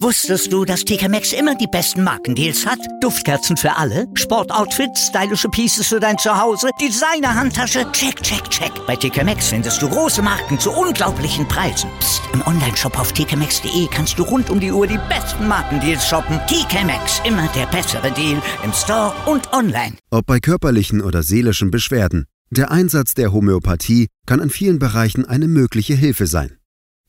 Wusstest du, dass TK Maxx immer die besten Markendeals hat? Duftkerzen für alle, Sportoutfits, stylische Pieces für dein Zuhause, Designer-Handtasche, check, check, check. Bei TK Maxx findest du große Marken zu unglaublichen Preisen. Psst. im Onlineshop auf tkmaxx.de kannst du rund um die Uhr die besten Markendeals shoppen. TK Maxx, immer der bessere Deal im Store und online. Ob bei körperlichen oder seelischen Beschwerden, der Einsatz der Homöopathie kann in vielen Bereichen eine mögliche Hilfe sein.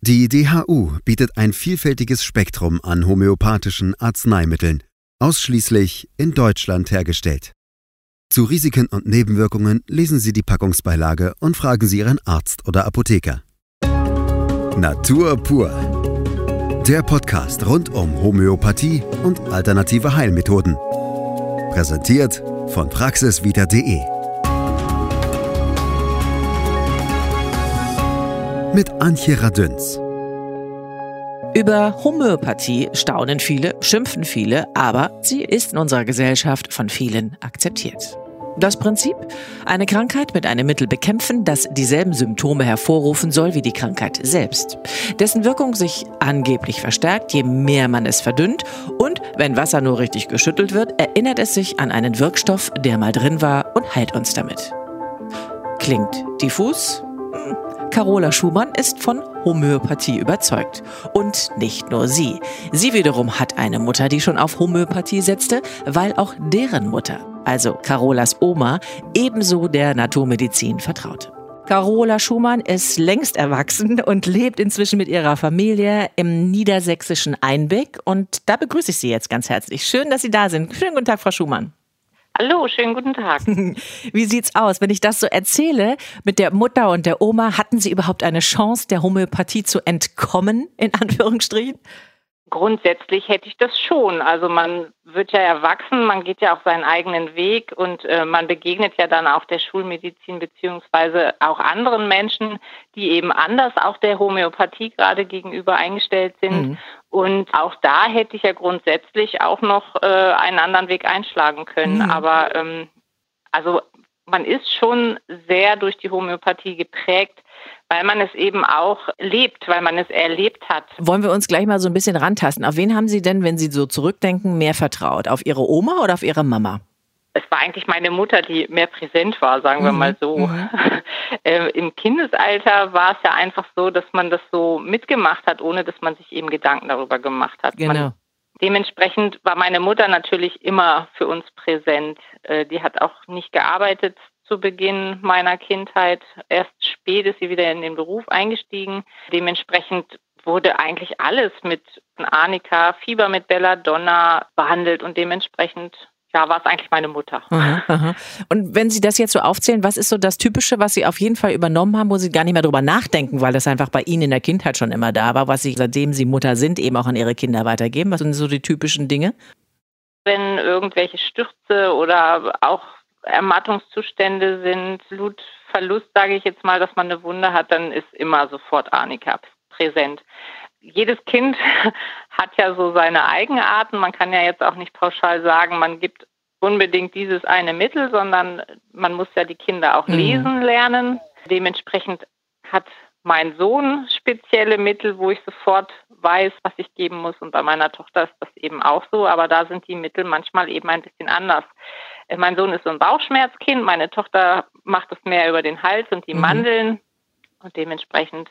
Die DHU bietet ein vielfältiges Spektrum an homöopathischen Arzneimitteln, ausschließlich in Deutschland hergestellt. Zu Risiken und Nebenwirkungen lesen Sie die Packungsbeilage und fragen Sie Ihren Arzt oder Apotheker. Natur pur. Der Podcast rund um Homöopathie und alternative Heilmethoden. Präsentiert von praxisvita.de. mit Antje Radüns. Über Homöopathie staunen viele, schimpfen viele, aber sie ist in unserer Gesellschaft von vielen akzeptiert. Das Prinzip? Eine Krankheit mit einem Mittel bekämpfen, das dieselben Symptome hervorrufen soll wie die Krankheit selbst. Dessen Wirkung sich angeblich verstärkt, je mehr man es verdünnt. Und wenn Wasser nur richtig geschüttelt wird, erinnert es sich an einen Wirkstoff, der mal drin war und heilt uns damit. Klingt diffus? Carola Schumann ist von Homöopathie überzeugt. Und nicht nur sie. Sie wiederum hat eine Mutter, die schon auf Homöopathie setzte, weil auch deren Mutter, also Carolas Oma, ebenso der Naturmedizin vertraute. Carola Schumann ist längst erwachsen und lebt inzwischen mit ihrer Familie im niedersächsischen Einbeck. Und da begrüße ich Sie jetzt ganz herzlich. Schön, dass Sie da sind. Schönen guten Tag, Frau Schumann. Hallo, schönen guten Tag. Wie sieht's aus? Wenn ich das so erzähle, mit der Mutter und der Oma, hatten Sie überhaupt eine Chance, der Homöopathie zu entkommen, in Anführungsstrichen? Grundsätzlich hätte ich das schon. Also man wird ja erwachsen, man geht ja auch seinen eigenen Weg und äh, man begegnet ja dann auch der Schulmedizin beziehungsweise auch anderen Menschen, die eben anders auch der Homöopathie gerade gegenüber eingestellt sind. Mhm. Und auch da hätte ich ja grundsätzlich auch noch äh, einen anderen Weg einschlagen können. Mhm. Aber ähm, also man ist schon sehr durch die Homöopathie geprägt weil man es eben auch lebt, weil man es erlebt hat. Wollen wir uns gleich mal so ein bisschen rantasten. Auf wen haben Sie denn, wenn Sie so zurückdenken, mehr vertraut? Auf Ihre Oma oder auf Ihre Mama? Es war eigentlich meine Mutter, die mehr präsent war, sagen wir mhm. mal so. Mhm. Äh, Im Kindesalter war es ja einfach so, dass man das so mitgemacht hat, ohne dass man sich eben Gedanken darüber gemacht hat. Genau. Man, dementsprechend war meine Mutter natürlich immer für uns präsent. Äh, die hat auch nicht gearbeitet zu Beginn meiner Kindheit. Erst spät ist sie wieder in den Beruf eingestiegen. Dementsprechend wurde eigentlich alles mit Arnika, Fieber mit Belladonna behandelt und dementsprechend ja, war es eigentlich meine Mutter. Aha, aha. Und wenn Sie das jetzt so aufzählen, was ist so das Typische, was Sie auf jeden Fall übernommen haben, wo Sie gar nicht mehr drüber nachdenken, weil das einfach bei Ihnen in der Kindheit schon immer da war, was Sie, seitdem Sie Mutter sind, eben auch an Ihre Kinder weitergeben? Was sind so die typischen Dinge? Wenn irgendwelche Stürze oder auch Ermattungszustände sind, Blutverlust, sage ich jetzt mal, dass man eine Wunde hat, dann ist immer sofort Arnika präsent. Jedes Kind hat ja so seine Eigenarten. Man kann ja jetzt auch nicht pauschal sagen, man gibt unbedingt dieses eine Mittel, sondern man muss ja die Kinder auch mhm. lesen lernen. Dementsprechend hat mein Sohn spezielle Mittel, wo ich sofort weiß, was ich geben muss. Und bei meiner Tochter ist das eben auch so, aber da sind die Mittel manchmal eben ein bisschen anders. Äh, mein Sohn ist so ein Bauchschmerzkind, meine Tochter macht es mehr über den Hals und die mhm. Mandeln. Und dementsprechend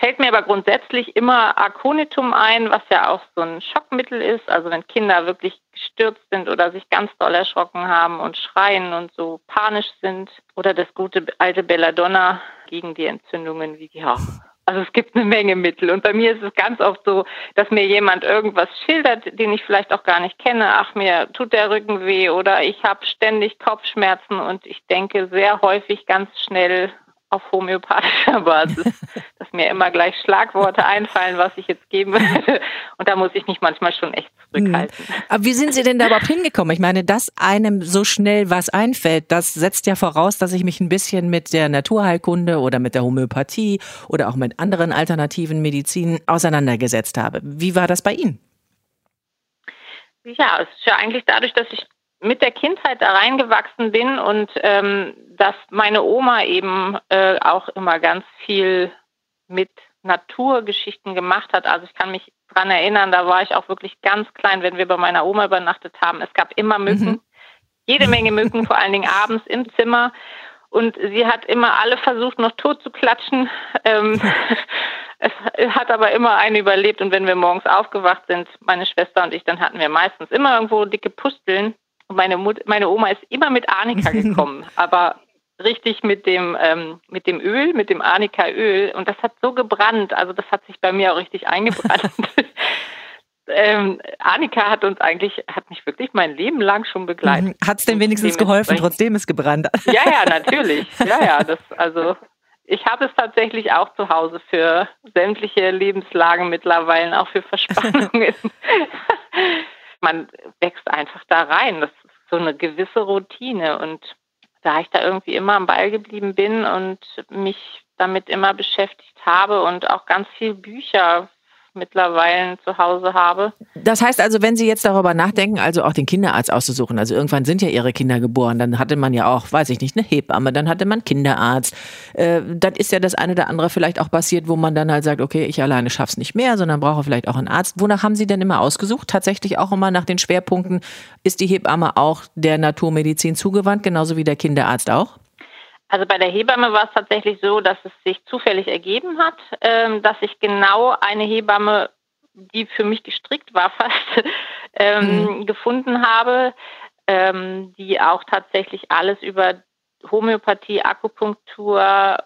fällt mir aber grundsätzlich immer Aconitum ein, was ja auch so ein Schockmittel ist. Also wenn Kinder wirklich gestürzt sind oder sich ganz doll erschrocken haben und schreien und so panisch sind. Oder das gute alte Belladonna gegen die Entzündungen wie ja, also es gibt eine Menge Mittel. Und bei mir ist es ganz oft so, dass mir jemand irgendwas schildert, den ich vielleicht auch gar nicht kenne. Ach, mir tut der Rücken weh oder ich habe ständig Kopfschmerzen und ich denke sehr häufig ganz schnell auf homöopathischer Basis, dass mir immer gleich Schlagworte einfallen, was ich jetzt geben würde. Und da muss ich mich manchmal schon echt zurückhalten. Hm. Aber wie sind Sie denn da überhaupt hingekommen? Ich meine, dass einem so schnell was einfällt, das setzt ja voraus, dass ich mich ein bisschen mit der Naturheilkunde oder mit der Homöopathie oder auch mit anderen alternativen Medizinen auseinandergesetzt habe. Wie war das bei Ihnen? Ja, es ist ja eigentlich dadurch, dass ich mit der Kindheit da reingewachsen bin und ähm, dass meine Oma eben äh, auch immer ganz viel mit Naturgeschichten gemacht hat. Also ich kann mich dran erinnern, da war ich auch wirklich ganz klein, wenn wir bei meiner Oma übernachtet haben. Es gab immer Mücken, mhm. jede Menge Mücken, vor allen Dingen abends im Zimmer. Und sie hat immer alle versucht, noch tot zu klatschen. Ähm, es hat aber immer eine überlebt. Und wenn wir morgens aufgewacht sind, meine Schwester und ich, dann hatten wir meistens immer irgendwo dicke Pusteln. Und meine, Mut meine Oma ist immer mit Arnika gekommen. aber richtig mit dem ähm, mit dem Öl, mit dem Arnika-Öl und das hat so gebrannt, also das hat sich bei mir auch richtig eingebrannt. ähm, Annika hat uns eigentlich, hat mich wirklich mein Leben lang schon begleitet. Mhm. Hat es denn wenigstens geholfen, trotzdem es gebrannt Ja, ja, natürlich. Ja, ja, das, also ich habe es tatsächlich auch zu Hause für sämtliche Lebenslagen mittlerweile, auch für Verspannungen. Man wächst einfach da rein. Das ist so eine gewisse Routine. Und da ich da irgendwie immer am Ball geblieben bin und mich damit immer beschäftigt habe und auch ganz viel Bücher mittlerweile zu Hause habe. Das heißt also, wenn Sie jetzt darüber nachdenken, also auch den Kinderarzt auszusuchen, also irgendwann sind ja Ihre Kinder geboren, dann hatte man ja auch, weiß ich nicht, eine Hebamme, dann hatte man Kinderarzt. Äh, dann ist ja das eine oder andere vielleicht auch passiert, wo man dann halt sagt, okay, ich alleine schaff's nicht mehr, sondern brauche vielleicht auch einen Arzt. Wonach haben Sie denn immer ausgesucht? Tatsächlich auch immer nach den Schwerpunkten. Ist die Hebamme auch der Naturmedizin zugewandt, genauso wie der Kinderarzt auch? Also bei der Hebamme war es tatsächlich so, dass es sich zufällig ergeben hat, ähm, dass ich genau eine Hebamme, die für mich gestrickt war fast, ähm, mhm. gefunden habe, ähm, die auch tatsächlich alles über Homöopathie, Akupunktur,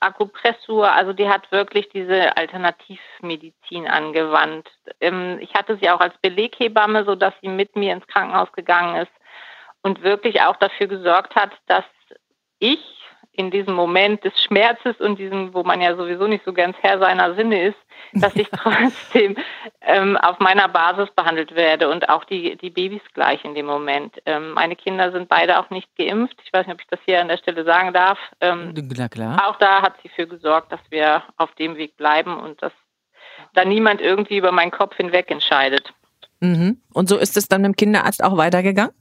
Akupressur, also die hat wirklich diese Alternativmedizin angewandt. Ähm, ich hatte sie auch als Beleghebamme, sodass sie mit mir ins Krankenhaus gegangen ist und wirklich auch dafür gesorgt hat, dass ich in diesem Moment des Schmerzes und diesem, wo man ja sowieso nicht so ganz Herr seiner Sinne ist, dass ich trotzdem ähm, auf meiner Basis behandelt werde und auch die, die Babys gleich in dem Moment. Ähm, meine Kinder sind beide auch nicht geimpft. Ich weiß nicht, ob ich das hier an der Stelle sagen darf. Ähm, klar, klar. Auch da hat sie für gesorgt, dass wir auf dem Weg bleiben und dass da niemand irgendwie über meinen Kopf hinweg entscheidet. Mhm. Und so ist es dann mit dem Kinderarzt auch weitergegangen?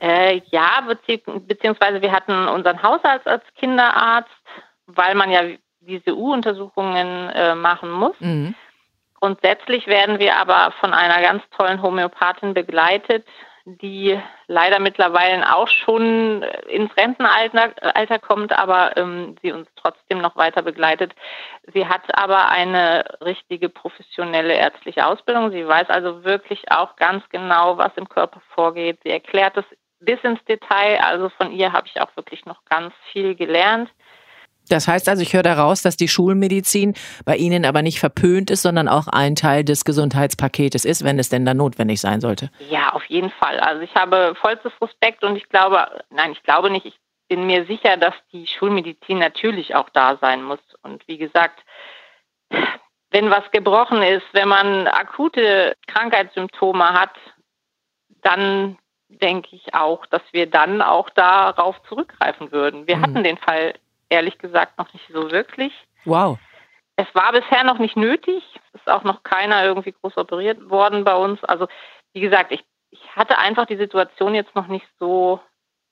Äh, ja, bezieh beziehungsweise wir hatten unseren Hausarzt als Kinderarzt, weil man ja diese U-Untersuchungen äh, machen muss. Mhm. Grundsätzlich werden wir aber von einer ganz tollen Homöopathin begleitet, die leider mittlerweile auch schon ins Rentenalter Alter kommt, aber ähm, sie uns trotzdem noch weiter begleitet. Sie hat aber eine richtige professionelle ärztliche Ausbildung. Sie weiß also wirklich auch ganz genau, was im Körper vorgeht. Sie erklärt es bis ins Detail. Also von ihr habe ich auch wirklich noch ganz viel gelernt. Das heißt also, ich höre daraus, dass die Schulmedizin bei Ihnen aber nicht verpönt ist, sondern auch ein Teil des Gesundheitspaketes ist, wenn es denn dann notwendig sein sollte. Ja, auf jeden Fall. Also ich habe vollstes Respekt und ich glaube, nein, ich glaube nicht, ich bin mir sicher, dass die Schulmedizin natürlich auch da sein muss. Und wie gesagt, wenn was gebrochen ist, wenn man akute Krankheitssymptome hat, dann denke ich auch, dass wir dann auch darauf zurückgreifen würden. Wir mhm. hatten den Fall ehrlich gesagt noch nicht so wirklich. Wow. Es war bisher noch nicht nötig. Es ist auch noch keiner irgendwie groß operiert worden bei uns. Also wie gesagt, ich, ich hatte einfach die Situation jetzt noch nicht so,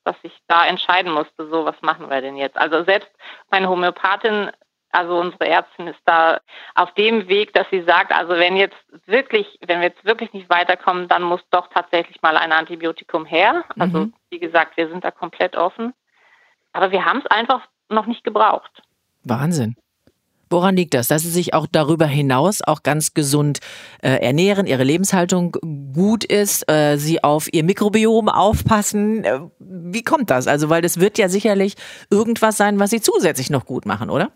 dass ich da entscheiden musste, so was machen wir denn jetzt. Also selbst meine Homöopathin also unsere Ärztin ist da auf dem Weg, dass sie sagt, also wenn jetzt wirklich, wenn wir jetzt wirklich nicht weiterkommen, dann muss doch tatsächlich mal ein Antibiotikum her. Also mhm. wie gesagt, wir sind da komplett offen. Aber wir haben es einfach noch nicht gebraucht. Wahnsinn. Woran liegt das? Dass Sie sich auch darüber hinaus auch ganz gesund äh, ernähren, Ihre Lebenshaltung gut ist, äh, Sie auf Ihr Mikrobiom aufpassen. Äh, wie kommt das? Also, weil das wird ja sicherlich irgendwas sein, was Sie zusätzlich noch gut machen, oder?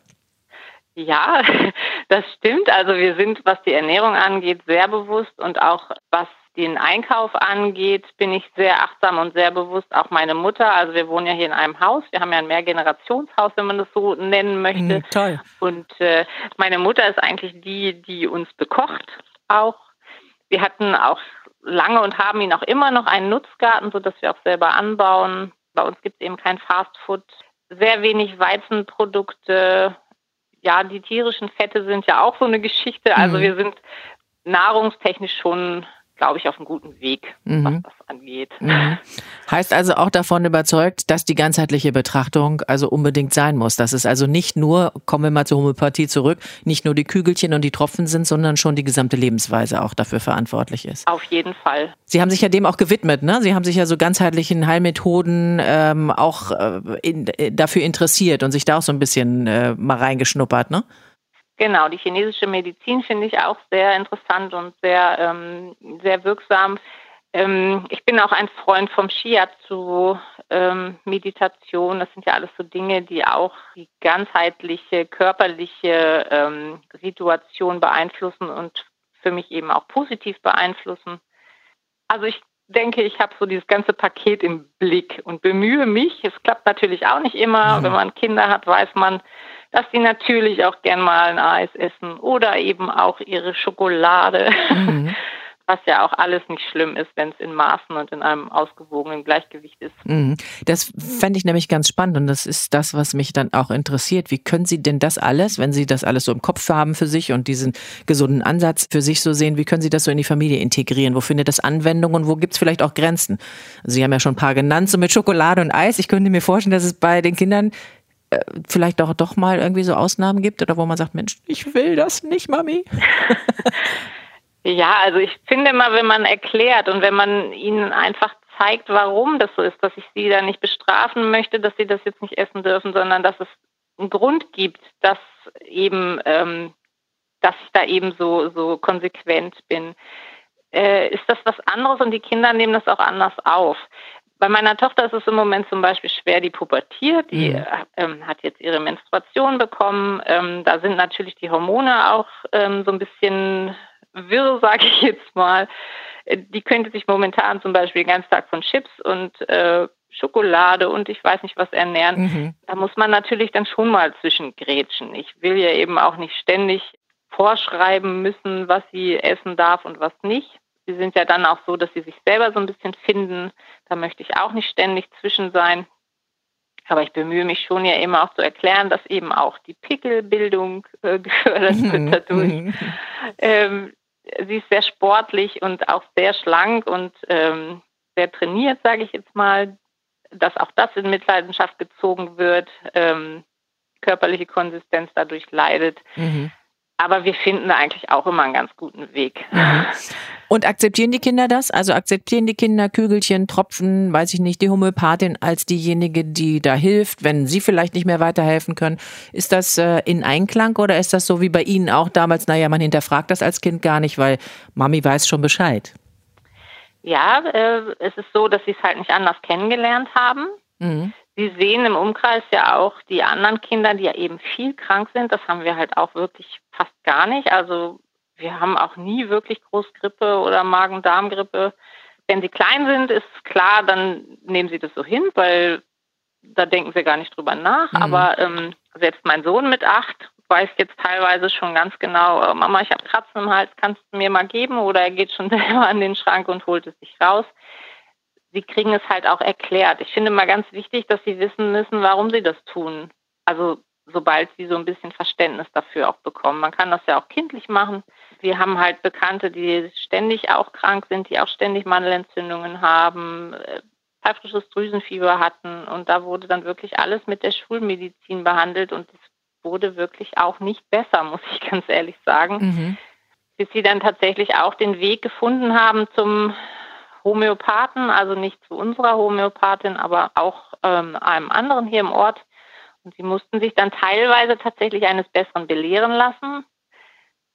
Ja, das stimmt. Also wir sind, was die Ernährung angeht, sehr bewusst und auch was den Einkauf angeht, bin ich sehr achtsam und sehr bewusst. Auch meine Mutter, also wir wohnen ja hier in einem Haus, wir haben ja ein Mehrgenerationshaus, wenn man das so nennen möchte. Mm, toll. Und äh, meine Mutter ist eigentlich die, die uns bekocht auch. Wir hatten auch lange und haben ihn auch immer noch einen Nutzgarten, sodass wir auch selber anbauen. Bei uns gibt es eben kein Fastfood, sehr wenig Weizenprodukte, ja, die tierischen Fette sind ja auch so eine Geschichte. Also mhm. wir sind nahrungstechnisch schon glaube ich, auf einem guten Weg, mhm. was das angeht. Mhm. Heißt also auch davon überzeugt, dass die ganzheitliche Betrachtung also unbedingt sein muss. Dass es also nicht nur, kommen wir mal zur Homöopathie zurück, nicht nur die Kügelchen und die Tropfen sind, sondern schon die gesamte Lebensweise auch dafür verantwortlich ist. Auf jeden Fall. Sie haben sich ja dem auch gewidmet, ne? Sie haben sich ja so ganzheitlichen Heilmethoden ähm, auch äh, in, äh, dafür interessiert und sich da auch so ein bisschen äh, mal reingeschnuppert, ne? Genau, die chinesische Medizin finde ich auch sehr interessant und sehr, ähm, sehr wirksam. Ähm, ich bin auch ein Freund vom Shiatsu, ähm, Meditation. Das sind ja alles so Dinge, die auch die ganzheitliche körperliche ähm, Situation beeinflussen und für mich eben auch positiv beeinflussen. Also ich denke, ich habe so dieses ganze Paket im Blick und bemühe mich. Es klappt natürlich auch nicht immer. Mhm. Wenn man Kinder hat, weiß man, dass sie natürlich auch gern mal ein Eis essen oder eben auch ihre Schokolade. Mhm. Was ja auch alles nicht schlimm ist, wenn es in Maßen und in einem ausgewogenen Gleichgewicht ist. Mhm. Das fände ich nämlich ganz spannend und das ist das, was mich dann auch interessiert. Wie können Sie denn das alles, wenn Sie das alles so im Kopf haben für sich und diesen gesunden Ansatz für sich so sehen, wie können Sie das so in die Familie integrieren? Wo findet das Anwendung und wo gibt es vielleicht auch Grenzen? Sie haben ja schon ein paar genannt, so mit Schokolade und Eis. Ich könnte mir vorstellen, dass es bei den Kindern vielleicht auch doch mal irgendwie so Ausnahmen gibt oder wo man sagt, Mensch, ich will das nicht, Mami? ja, also ich finde mal, wenn man erklärt und wenn man ihnen einfach zeigt, warum das so ist, dass ich sie da nicht bestrafen möchte, dass sie das jetzt nicht essen dürfen, sondern dass es einen Grund gibt, dass eben, ähm, dass ich da eben so, so konsequent bin, äh, ist das was anderes und die Kinder nehmen das auch anders auf. Bei meiner Tochter ist es im Moment zum Beispiel schwer, die pubertiert, die mhm. ähm, hat jetzt ihre Menstruation bekommen. Ähm, da sind natürlich die Hormone auch ähm, so ein bisschen wirr, sage ich jetzt mal. Die könnte sich momentan zum Beispiel den ganzen Tag von Chips und äh, Schokolade und ich weiß nicht was ernähren. Mhm. Da muss man natürlich dann schon mal zwischengrätschen. Ich will ja eben auch nicht ständig vorschreiben müssen, was sie essen darf und was nicht. Sie sind ja dann auch so, dass sie sich selber so ein bisschen finden. Da möchte ich auch nicht ständig zwischen sein. Aber ich bemühe mich schon ja immer auch zu erklären, dass eben auch die Pickelbildung äh, gefördert wird mhm. dadurch. Mhm. ähm, sie ist sehr sportlich und auch sehr schlank und ähm, sehr trainiert, sage ich jetzt mal, dass auch das in Mitleidenschaft gezogen wird, ähm, körperliche Konsistenz dadurch leidet. Mhm. Aber wir finden da eigentlich auch immer einen ganz guten Weg. Mhm. Und akzeptieren die Kinder das? Also akzeptieren die Kinder Kügelchen, Tropfen, weiß ich nicht, die Homöopathin als diejenige, die da hilft, wenn sie vielleicht nicht mehr weiterhelfen können? Ist das äh, in Einklang oder ist das so wie bei Ihnen auch damals, naja, man hinterfragt das als Kind gar nicht, weil Mami weiß schon Bescheid? Ja, äh, es ist so, dass sie es halt nicht anders kennengelernt haben. Mhm. Sie sehen im Umkreis ja auch die anderen Kinder, die ja eben viel krank sind. Das haben wir halt auch wirklich fast gar nicht. Also wir haben auch nie wirklich Großgrippe oder Magen-Darm-Grippe. Wenn sie klein sind, ist klar, dann nehmen sie das so hin, weil da denken sie gar nicht drüber nach. Mhm. Aber ähm, selbst mein Sohn mit acht weiß jetzt teilweise schon ganz genau, oh, Mama, ich habe Kratzen im Hals, kannst du mir mal geben? Oder er geht schon selber an den Schrank und holt es sich raus sie kriegen es halt auch erklärt. Ich finde mal ganz wichtig, dass sie wissen müssen, warum sie das tun. Also sobald sie so ein bisschen Verständnis dafür auch bekommen. Man kann das ja auch kindlich machen. Wir haben halt Bekannte, die ständig auch krank sind, die auch ständig Mandelentzündungen haben, äh, pfeifrisches Drüsenfieber hatten und da wurde dann wirklich alles mit der Schulmedizin behandelt und es wurde wirklich auch nicht besser, muss ich ganz ehrlich sagen. Mhm. Bis sie dann tatsächlich auch den Weg gefunden haben zum Homöopathen, also nicht zu unserer Homöopathin, aber auch ähm, einem anderen hier im Ort. Und sie mussten sich dann teilweise tatsächlich eines Besseren belehren lassen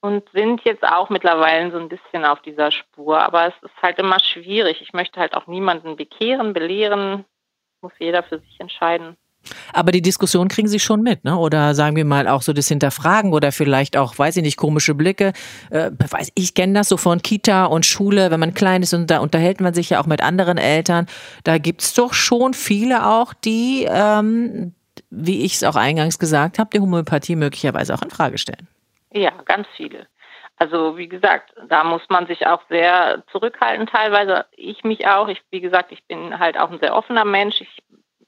und sind jetzt auch mittlerweile so ein bisschen auf dieser Spur. Aber es ist halt immer schwierig. Ich möchte halt auch niemanden bekehren, belehren. Muss jeder für sich entscheiden. Aber die Diskussion kriegen Sie schon mit, ne? Oder sagen wir mal auch so das Hinterfragen oder vielleicht auch, weiß ich nicht, komische Blicke. Äh, weiß, ich kenne das so von Kita und Schule, wenn man klein ist und da unterhält man sich ja auch mit anderen Eltern. Da gibt's doch schon viele auch, die, ähm, wie ich es auch eingangs gesagt habe, die Homöopathie möglicherweise auch in Frage stellen. Ja, ganz viele. Also wie gesagt, da muss man sich auch sehr zurückhalten teilweise. Ich mich auch. Ich, wie gesagt, ich bin halt auch ein sehr offener Mensch. Ich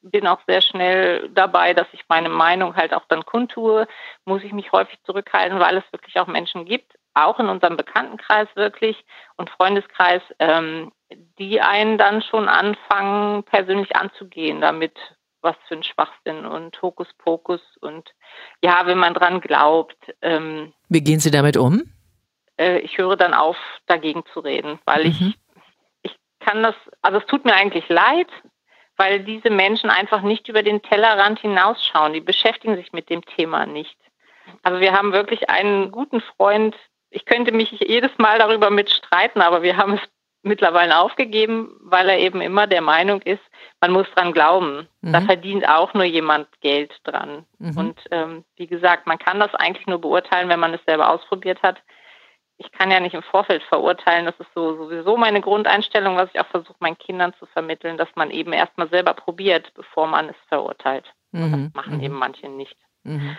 bin auch sehr schnell dabei, dass ich meine Meinung halt auch dann kundtue, muss ich mich häufig zurückhalten, weil es wirklich auch Menschen gibt, auch in unserem Bekanntenkreis wirklich und Freundeskreis, ähm, die einen dann schon anfangen, persönlich anzugehen, damit was für ein Schwachsinn und Hokuspokus und ja, wenn man dran glaubt. Ähm, Wie gehen Sie damit um? Äh, ich höre dann auf, dagegen zu reden, weil mhm. ich, ich kann das, also es tut mir eigentlich leid, weil diese Menschen einfach nicht über den Tellerrand hinausschauen. Die beschäftigen sich mit dem Thema nicht. Also wir haben wirklich einen guten Freund. Ich könnte mich jedes Mal darüber mitstreiten, aber wir haben es mittlerweile aufgegeben, weil er eben immer der Meinung ist, man muss dran glauben. Mhm. Da verdient auch nur jemand Geld dran. Mhm. Und ähm, wie gesagt, man kann das eigentlich nur beurteilen, wenn man es selber ausprobiert hat. Ich kann ja nicht im Vorfeld verurteilen. Das ist so sowieso meine Grundeinstellung, was ich auch versuche, meinen Kindern zu vermitteln, dass man eben erstmal selber probiert, bevor man es verurteilt. Mhm. Das machen mhm. eben manche nicht. Mhm.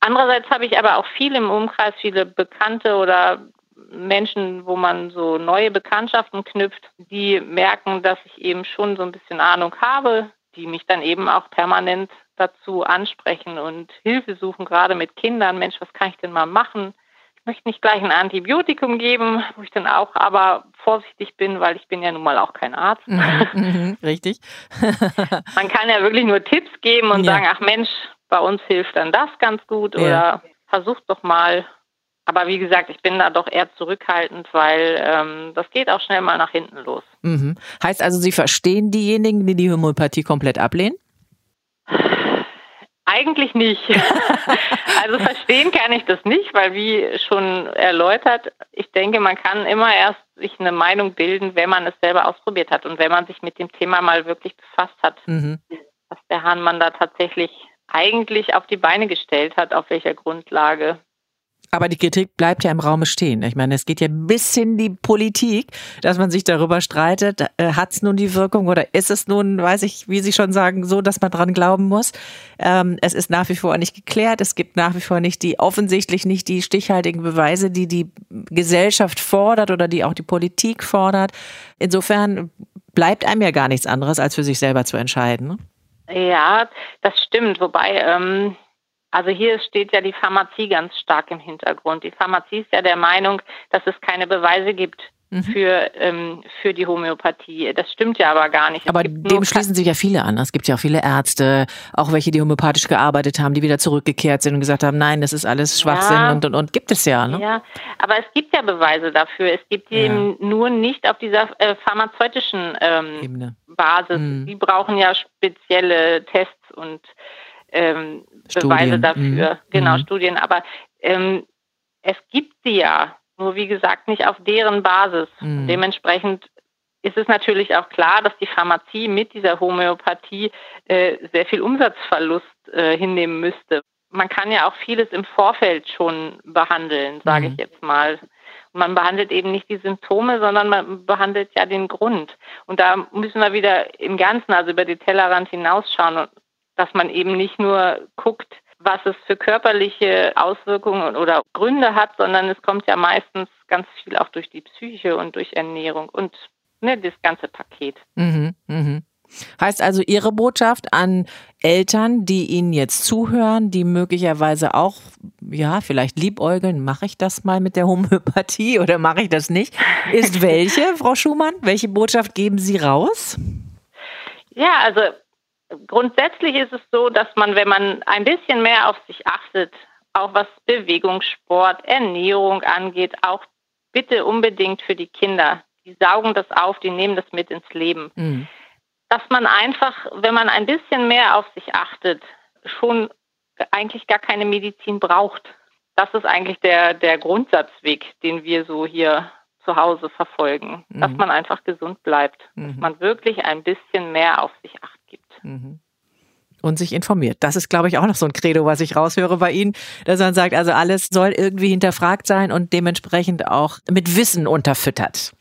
Andererseits habe ich aber auch viele im Umkreis, viele Bekannte oder Menschen, wo man so neue Bekanntschaften knüpft, die merken, dass ich eben schon so ein bisschen Ahnung habe, die mich dann eben auch permanent dazu ansprechen und Hilfe suchen, gerade mit Kindern. Mensch, was kann ich denn mal machen? Ich möchte nicht gleich ein Antibiotikum geben, wo ich dann auch aber vorsichtig bin, weil ich bin ja nun mal auch kein Arzt. Mhm, mhm richtig. man kann ja wirklich nur Tipps geben und ja. sagen, ach Mensch, bei uns hilft dann das ganz gut oder ja. versucht doch mal aber wie gesagt, ich bin da doch eher zurückhaltend, weil ähm, das geht auch schnell mal nach hinten los. Mhm. Heißt also, Sie verstehen diejenigen, die die Homöopathie komplett ablehnen? Eigentlich nicht. also verstehen kann ich das nicht, weil wie schon erläutert, ich denke, man kann immer erst sich eine Meinung bilden, wenn man es selber ausprobiert hat und wenn man sich mit dem Thema mal wirklich befasst hat, mhm. was der Hahnmann da tatsächlich eigentlich auf die Beine gestellt hat, auf welcher Grundlage. Aber die Kritik bleibt ja im Raume stehen. Ich meine, es geht ja bis in die Politik, dass man sich darüber streitet, äh, hat es nun die Wirkung oder ist es nun, weiß ich, wie Sie schon sagen, so, dass man dran glauben muss. Ähm, es ist nach wie vor nicht geklärt. Es gibt nach wie vor nicht die, offensichtlich nicht die stichhaltigen Beweise, die die Gesellschaft fordert oder die auch die Politik fordert. Insofern bleibt einem ja gar nichts anderes, als für sich selber zu entscheiden. Ne? Ja, das stimmt. Wobei, ähm also hier steht ja die Pharmazie ganz stark im Hintergrund. Die Pharmazie ist ja der Meinung, dass es keine Beweise gibt mhm. für, ähm, für die Homöopathie. Das stimmt ja aber gar nicht. Aber dem schließen sich ja viele an. Es gibt ja auch viele Ärzte, auch welche, die homöopathisch gearbeitet haben, die wieder zurückgekehrt sind und gesagt haben, nein, das ist alles Schwachsinn ja, und, und, und gibt es ja. Ne? Ja, aber es gibt ja Beweise dafür. Es gibt die ja. eben nur nicht auf dieser äh, pharmazeutischen ähm, Basis. Mhm. Die brauchen ja spezielle Tests und ähm, Beweise dafür, mhm. genau, mhm. Studien. Aber ähm, es gibt sie ja, nur wie gesagt nicht auf deren Basis. Mhm. Dementsprechend ist es natürlich auch klar, dass die Pharmazie mit dieser Homöopathie äh, sehr viel Umsatzverlust äh, hinnehmen müsste. Man kann ja auch vieles im Vorfeld schon behandeln, sage mhm. ich jetzt mal. man behandelt eben nicht die Symptome, sondern man behandelt ja den Grund. Und da müssen wir wieder im Ganzen, also über die Tellerrand hinausschauen dass man eben nicht nur guckt, was es für körperliche Auswirkungen oder Gründe hat, sondern es kommt ja meistens ganz viel auch durch die Psyche und durch Ernährung und ne, das ganze Paket. Mhm, mhm. Heißt also Ihre Botschaft an Eltern, die Ihnen jetzt zuhören, die möglicherweise auch, ja, vielleicht liebäugeln, mache ich das mal mit der Homöopathie oder mache ich das nicht, ist welche, Frau Schumann? Welche Botschaft geben Sie raus? Ja, also grundsätzlich ist es so, dass man, wenn man ein bisschen mehr auf sich achtet, auch was Bewegung, Sport, Ernährung angeht, auch bitte unbedingt für die Kinder. Die saugen das auf, die nehmen das mit ins Leben. Mhm. Dass man einfach, wenn man ein bisschen mehr auf sich achtet, schon eigentlich gar keine Medizin braucht. Das ist eigentlich der, der Grundsatzweg, den wir so hier zu Hause verfolgen. Mhm. Dass man einfach gesund bleibt. Mhm. Dass man wirklich ein bisschen mehr auf sich achtet gibt. Mhm. Und sich informiert. Das ist, glaube ich, auch noch so ein Credo, was ich raushöre bei Ihnen, dass man sagt, also alles soll irgendwie hinterfragt sein und dementsprechend auch mit Wissen unterfüttert.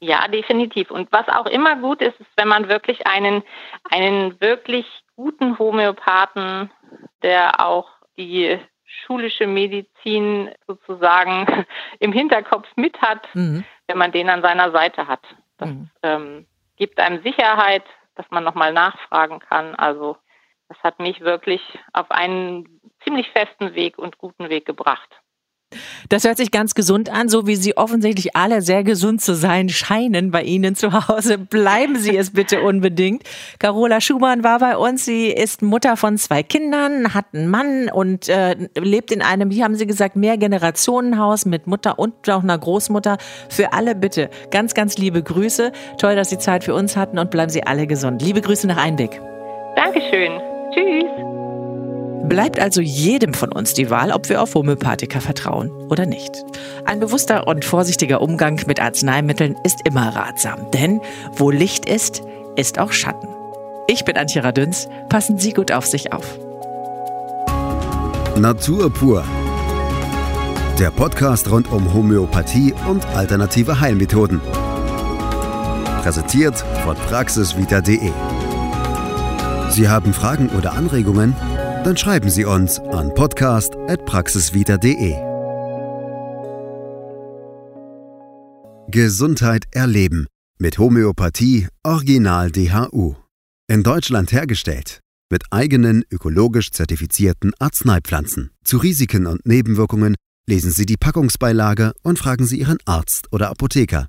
Ja, definitiv. Und was auch immer gut ist, ist, wenn man wirklich einen, einen wirklich guten Homöopathen, der auch die schulische Medizin sozusagen im Hinterkopf mit hat, mhm. wenn man den an seiner Seite hat. Das mhm. ähm, gibt einem Sicherheit, dass man nochmal nachfragen kann. Also das hat mich wirklich auf einen ziemlich festen Weg und guten Weg gebracht. Das hört sich ganz gesund an, so wie Sie offensichtlich alle sehr gesund zu sein scheinen bei Ihnen zu Hause. Bleiben Sie es bitte unbedingt. Carola Schumann war bei uns. Sie ist Mutter von zwei Kindern, hat einen Mann und äh, lebt in einem, wie haben Sie gesagt, Mehrgenerationenhaus mit Mutter und auch einer Großmutter. Für alle bitte ganz, ganz liebe Grüße. Toll, dass Sie Zeit für uns hatten und bleiben Sie alle gesund. Liebe Grüße nach Einbeck. Dankeschön. Tschüss. Bleibt also jedem von uns die Wahl, ob wir auf Homöopathika vertrauen oder nicht. Ein bewusster und vorsichtiger Umgang mit Arzneimitteln ist immer ratsam, denn wo Licht ist, ist auch Schatten. Ich bin Antje Radüns, passen Sie gut auf sich auf. Natur pur. Der Podcast rund um Homöopathie und alternative Heilmethoden. Präsentiert von praxisvita.de. Sie haben Fragen oder Anregungen? Dann schreiben Sie uns an podcast.praxisvita.de. Gesundheit erleben mit Homöopathie Original DHU. In Deutschland hergestellt. Mit eigenen ökologisch zertifizierten Arzneipflanzen. Zu Risiken und Nebenwirkungen lesen Sie die Packungsbeilage und fragen Sie Ihren Arzt oder Apotheker.